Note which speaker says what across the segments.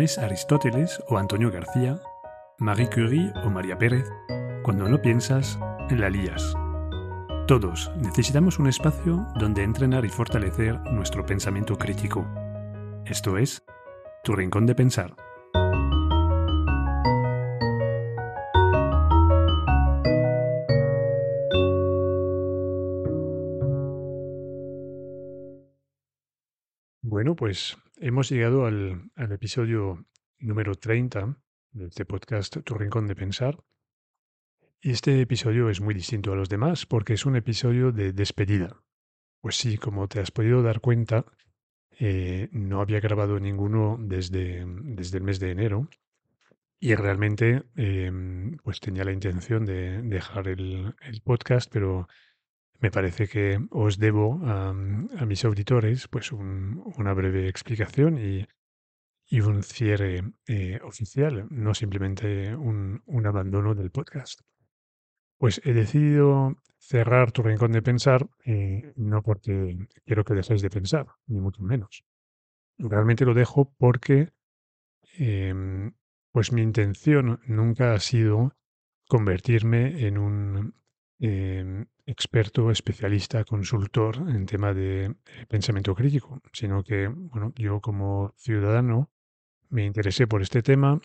Speaker 1: Aristóteles o Antonio García, Marie Curie o María Pérez, cuando no piensas, la lías. Todos necesitamos un espacio donde entrenar y fortalecer nuestro pensamiento crítico. Esto es, tu rincón de pensar. Bueno, pues hemos llegado al, episodio número 30 de este podcast Tu Rincón de Pensar. Y este episodio es muy distinto a los demás porque es un episodio de despedida. Pues sí, como te has podido dar cuenta, eh, no había grabado ninguno desde, desde el mes de enero y realmente em, pues tenía la intención de dejar el, el podcast, pero me parece que os debo a, mis auditores pues una breve explicación y, un cierre eh, oficial, no simplemente un, abandono del podcast. Pues he decidido cerrar tu rincón de pensar, eh, no porque quiero que dejéis de pensar, ni mucho menos. Realmente lo dejo porque em, pues mi intención nunca ha sido convertirme en un Em, experto, especialista, consultor en tema de eh, pensamiento crítico, sino que, bueno, yo como ciudadano me interesé por este tema,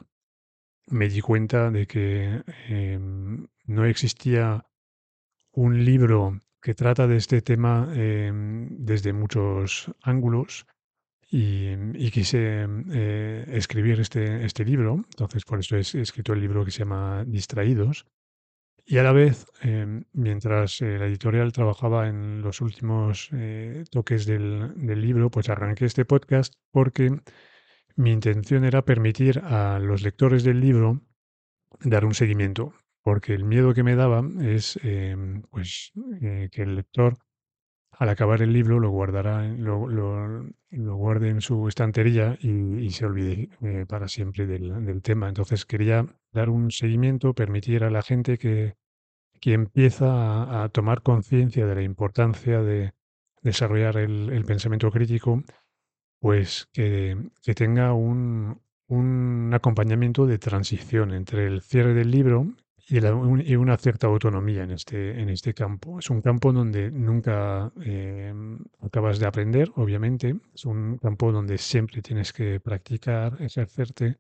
Speaker 1: me di cuenta de que em, no existía un libro que trata de este tema em, desde muchos ángulos y, quise eh, escribir este, este libro. Entonces, por eso he escrito el libro que se llama Distraídos, y a la vez, em, mientras eh, la editorial trabajaba en los últimos eh, toques del, libro, pues arranqué este podcast porque mi intención era permitir a los lectores del libro dar un seguimiento, porque el miedo que me daba es em, pues eh, que el lector al acabar el libro lo guardará, lo, guarde en su estantería y, se olvide para siempre del, tema. Entonces quería dar un seguimiento, permitir a la gente que, que empieza a, tomar conciencia de la importancia de desarrollar el, pensamiento crítico, pues que, tenga un, un, acompañamiento de transición entre el cierre del libro y, una cierta autonomía en este, en este campo. Es un campo donde nunca eh, acabas de aprender, obviamente. Es un campo donde siempre tienes que practicar, ejercerte,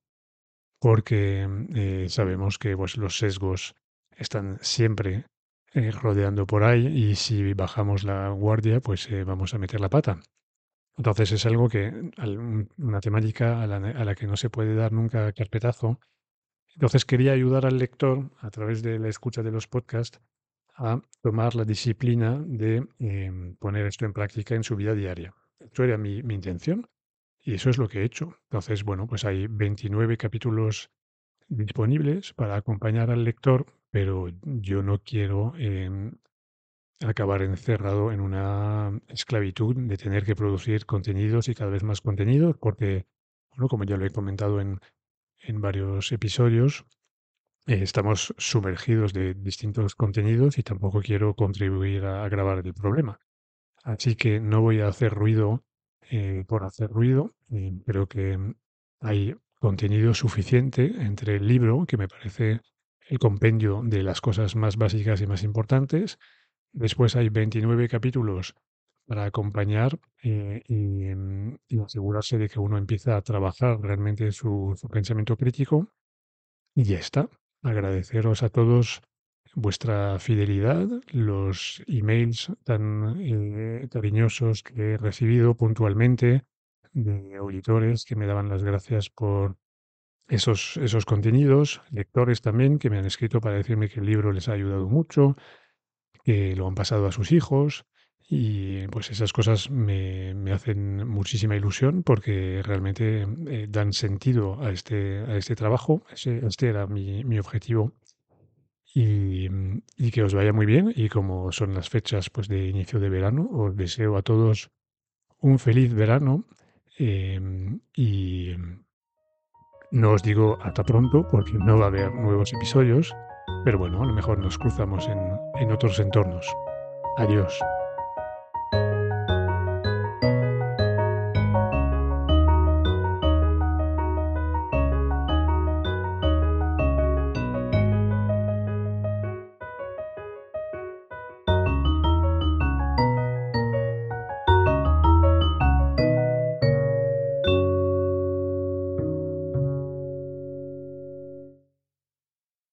Speaker 1: porque eh, sabemos que pues, los sesgos están siempre eh, rodeando por ahí y si bajamos la guardia, pues eh, vamos a meter la pata. Entonces es algo que, una temática a la, que no se puede dar nunca carpetazo. Entonces quería ayudar al lector a través de la escucha de los podcasts a tomar la disciplina de em, poner esto en práctica en su vida diaria. Esto era mi, intención y eso es lo que he hecho. Entonces, bueno, pues hay 29 capítulos disponibles para acompañar al lector, pero yo no quiero em, acabar encerrado en una esclavitud de tener que producir contenidos y cada vez más contenidos, porque, bueno, como ya lo he comentado en, en varios episodios, eh, estamos sumergidos de distintos contenidos y tampoco quiero contribuir a agravar el problema. Así que no voy a hacer ruido eh, por hacer ruido. Eh, creo que hay contenido suficiente entre el libro, que me parece el compendio de las cosas más básicas y más importantes. Después hay 29 capítulos para acompañar eh, mm, y, asegurarse de que uno empieza a trabajar realmente su, pensamiento crítico. Y ya está. Agradeceros a todos vuestra fidelidad, los emails tan eh, cariñosos que he recibido puntualmente de auditores que me daban las gracias por esos, esos contenidos, lectores también que me han escrito para decirme que el libro les ha ayudado mucho, que lo han pasado a sus hijos y pues esas cosas me, me hacen muchísima ilusión porque realmente eh, dan sentido a este, a este trabajo. este era mi, mi objetivo y, y, que os vaya muy bien y como son las fechas pues de inicio de verano, os deseo a todos un feliz verano Em, y no os digo hasta pronto porque no va a haber nuevos episodios, pero bueno, a lo mejor nos cruzamos en, en otros entornos. Adiós.